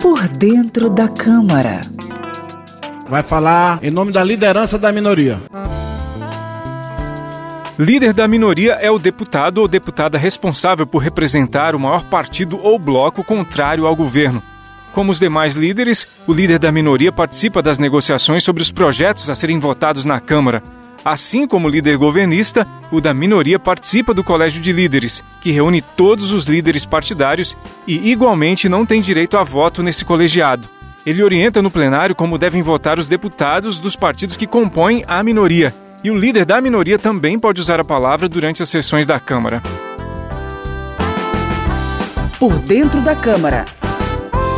Por dentro da Câmara. Vai falar em nome da liderança da minoria. Líder da minoria é o deputado ou deputada responsável por representar o maior partido ou bloco contrário ao governo. Como os demais líderes, o líder da minoria participa das negociações sobre os projetos a serem votados na Câmara. Assim como o líder governista, o da minoria participa do Colégio de Líderes, que reúne todos os líderes partidários e, igualmente, não tem direito a voto nesse colegiado. Ele orienta no plenário como devem votar os deputados dos partidos que compõem a minoria e o líder da minoria também pode usar a palavra durante as sessões da Câmara. Por dentro da Câmara.